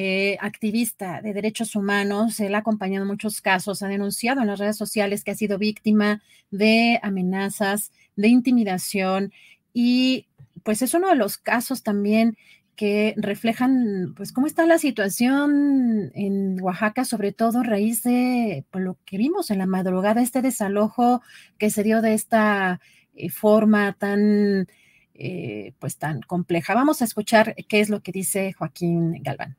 Eh, activista de derechos humanos, él ha acompañado muchos casos, ha denunciado en las redes sociales que ha sido víctima de amenazas, de intimidación y pues es uno de los casos también que reflejan pues cómo está la situación en Oaxaca, sobre todo a raíz de pues, lo que vimos en la madrugada, este desalojo que se dio de esta eh, forma tan eh, pues tan compleja. Vamos a escuchar qué es lo que dice Joaquín Galván.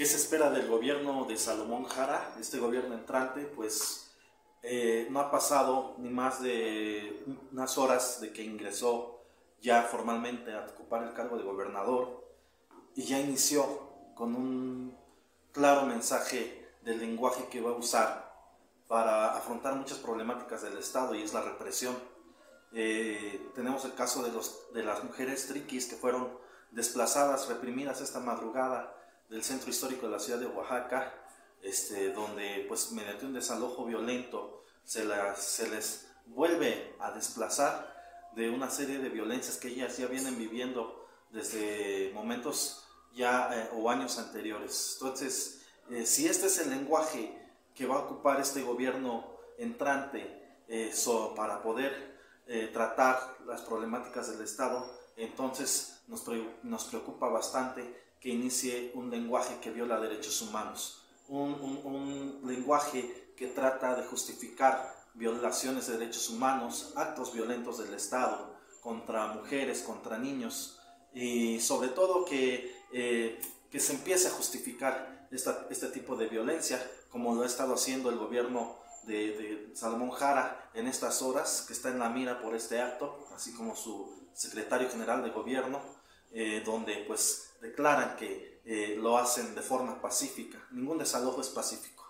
¿Qué se espera del gobierno de Salomón Jara? Este gobierno entrante, pues eh, no ha pasado ni más de unas horas de que ingresó ya formalmente a ocupar el cargo de gobernador y ya inició con un claro mensaje del lenguaje que va a usar para afrontar muchas problemáticas del Estado y es la represión. Eh, tenemos el caso de, los, de las mujeres triquis que fueron desplazadas, reprimidas esta madrugada del centro histórico de la ciudad de Oaxaca, este, donde pues mediante un desalojo violento se, les vuelve a desplazar de una serie de violencias que ellas ya vienen viviendo desde momentos ya eh, o años anteriores. Entonces, eh, si este es el lenguaje que va a ocupar este gobierno entrante eh, para poder tratar las problemáticas del Estado, entonces nos preocupa bastante que inicie un lenguaje que viola derechos humanos, un, lenguaje que trata de justificar violaciones de derechos humanos, actos violentos del Estado contra mujeres, contra niños, y sobre todo que, eh, que se empiece a justificar este tipo de violencia, como lo ha estado haciendo el gobierno de, Salomón Jara en estas horas, que está en la mira por este acto, así como su secretario general de gobierno, eh, donde pues declaran que eh, lo hacen de forma pacífica. Ningún desalojo es pacífico.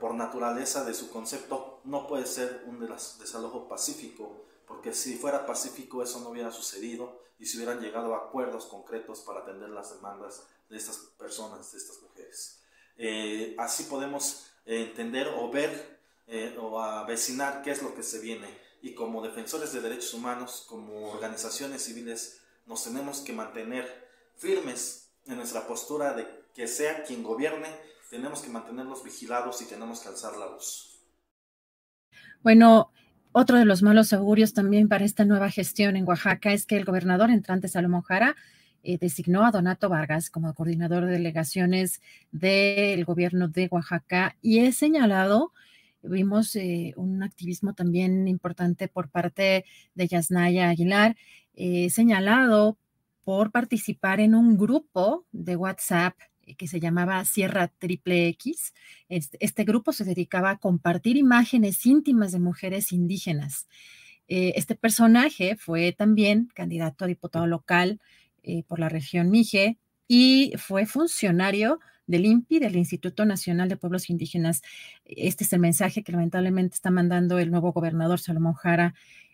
Por naturaleza de su concepto no puede ser un desalojo pacífico, porque si fuera pacífico eso no hubiera sucedido y se hubieran llegado a acuerdos concretos para atender las demandas de estas personas, de estas mujeres. Eh, así podemos entender o ver eh, o avecinar qué es lo que se viene. Y como defensores de derechos humanos, como organizaciones civiles, nos tenemos que mantener firmes en nuestra postura de que sea quien gobierne, tenemos que mantenerlos vigilados y tenemos que alzar la voz. Bueno, otro de los malos augurios también para esta nueva gestión en Oaxaca es que el gobernador entrante Salomón Jara eh, designó a Donato Vargas como coordinador de delegaciones del gobierno de Oaxaca y he señalado, vimos eh, un activismo también importante por parte de Yasnaya Aguilar, he señalado por participar en un grupo de WhatsApp eh, que se llamaba Sierra Triple X. Este, este, grupo se dedicaba a compartir imágenes íntimas de mujeres indígenas. Eh, este personaje fue también candidato a diputado local eh, por la región Mije y fue funcionario del INPI, del Instituto Nacional de Pueblos Indígenas. Este es el mensaje que lamentablemente está mandando el nuevo gobernador Salomón Jara